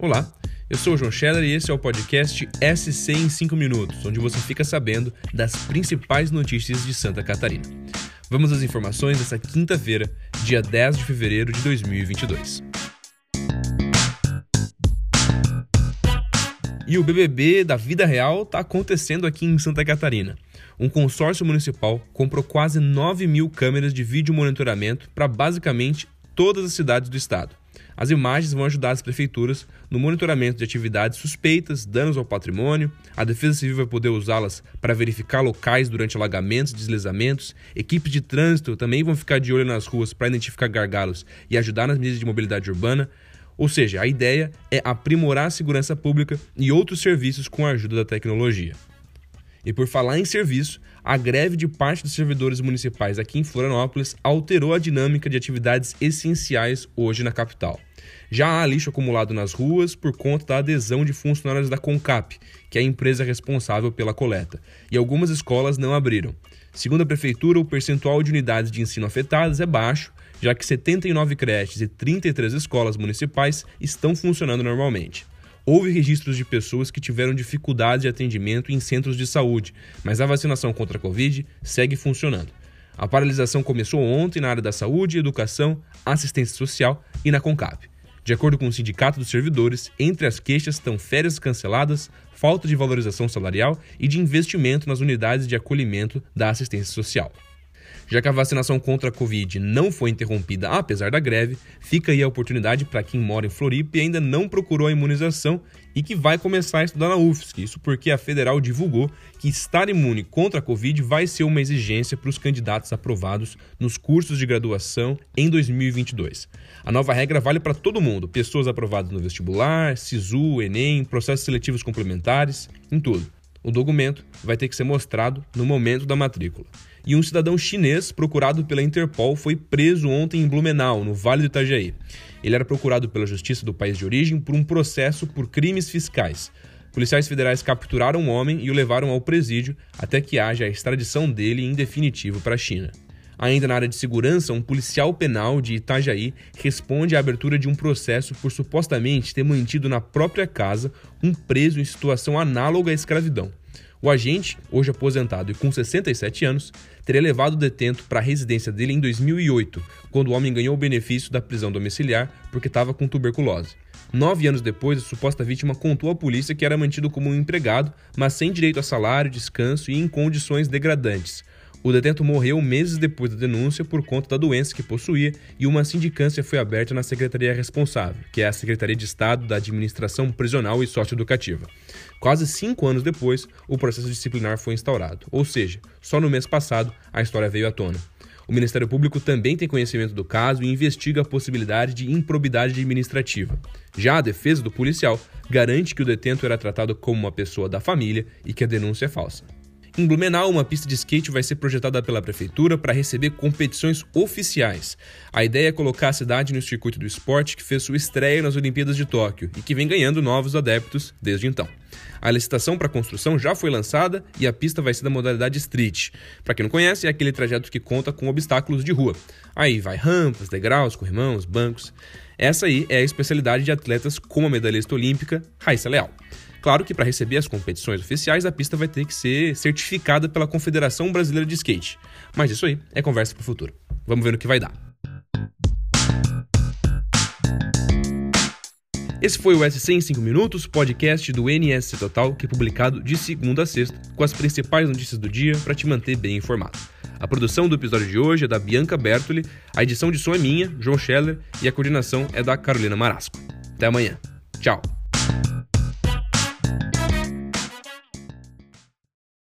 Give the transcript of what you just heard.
Olá, eu sou o João Scheller e esse é o podcast SC em 5 minutos, onde você fica sabendo das principais notícias de Santa Catarina. Vamos às informações dessa quinta-feira, dia 10 de fevereiro de 2022. E o BBB da vida real está acontecendo aqui em Santa Catarina. Um consórcio municipal comprou quase 9 mil câmeras de vídeo monitoramento para basicamente todas as cidades do estado. As imagens vão ajudar as prefeituras no monitoramento de atividades suspeitas, danos ao patrimônio. A Defesa Civil vai poder usá-las para verificar locais durante alagamentos deslizamentos. Equipes de trânsito também vão ficar de olho nas ruas para identificar gargalos e ajudar nas medidas de mobilidade urbana. Ou seja, a ideia é aprimorar a segurança pública e outros serviços com a ajuda da tecnologia. E por falar em serviço, a greve de parte dos servidores municipais aqui em Florianópolis alterou a dinâmica de atividades essenciais hoje na capital. Já há lixo acumulado nas ruas por conta da adesão de funcionários da CONCAP, que é a empresa responsável pela coleta, e algumas escolas não abriram. Segundo a prefeitura, o percentual de unidades de ensino afetadas é baixo, já que 79 creches e 33 escolas municipais estão funcionando normalmente. Houve registros de pessoas que tiveram dificuldade de atendimento em centros de saúde, mas a vacinação contra a Covid segue funcionando. A paralisação começou ontem na área da saúde, educação, assistência social e na CONCAP. De acordo com o Sindicato dos Servidores, entre as queixas estão férias canceladas, falta de valorização salarial e de investimento nas unidades de acolhimento da assistência social. Já que a vacinação contra a Covid não foi interrompida apesar da greve, fica aí a oportunidade para quem mora em Floripa e ainda não procurou a imunização e que vai começar a estudar na UFSC. Isso porque a federal divulgou que estar imune contra a Covid vai ser uma exigência para os candidatos aprovados nos cursos de graduação em 2022. A nova regra vale para todo mundo, pessoas aprovadas no vestibular, SISU, Enem, processos seletivos complementares, em tudo. O documento vai ter que ser mostrado no momento da matrícula e um cidadão chinês procurado pela Interpol foi preso ontem em Blumenau, no Vale do Itajaí. Ele era procurado pela justiça do país de origem por um processo por crimes fiscais. Policiais federais capturaram o homem e o levaram ao presídio até que haja a extradição dele em definitivo para a China. Ainda na área de segurança, um policial penal de Itajaí responde à abertura de um processo por supostamente ter mantido na própria casa um preso em situação análoga à escravidão. O agente, hoje aposentado e com 67 anos, teria levado o detento para a residência dele em 2008, quando o homem ganhou o benefício da prisão domiciliar porque estava com tuberculose. Nove anos depois, a suposta vítima contou à polícia que era mantido como um empregado, mas sem direito a salário, descanso e em condições degradantes. O detento morreu meses depois da denúncia por conta da doença que possuía e uma sindicância foi aberta na secretaria responsável, que é a Secretaria de Estado da Administração Prisional e Socioeducativa. Quase cinco anos depois, o processo disciplinar foi instaurado, ou seja, só no mês passado a história veio à tona. O Ministério Público também tem conhecimento do caso e investiga a possibilidade de improbidade administrativa. Já a defesa do policial garante que o detento era tratado como uma pessoa da família e que a denúncia é falsa. Em Blumenau, uma pista de skate vai ser projetada pela prefeitura para receber competições oficiais. A ideia é colocar a cidade no circuito do esporte que fez sua estreia nas Olimpíadas de Tóquio e que vem ganhando novos adeptos desde então. A licitação para a construção já foi lançada e a pista vai ser da modalidade street. Para quem não conhece, é aquele trajeto que conta com obstáculos de rua. Aí vai rampas, degraus, corrimãos, bancos. Essa aí é a especialidade de atletas como a medalhista olímpica Raíssa Leal. Claro que para receber as competições oficiais, a pista vai ter que ser certificada pela Confederação Brasileira de Skate. Mas isso aí é conversa para o futuro. Vamos ver no que vai dar. Esse foi o SC em 5 minutos, podcast do NSC Total, que é publicado de segunda a sexta, com as principais notícias do dia para te manter bem informado. A produção do episódio de hoje é da Bianca Bertoli, a edição de som é minha, João Scheller, e a coordenação é da Carolina Marasco. Até amanhã. Tchau.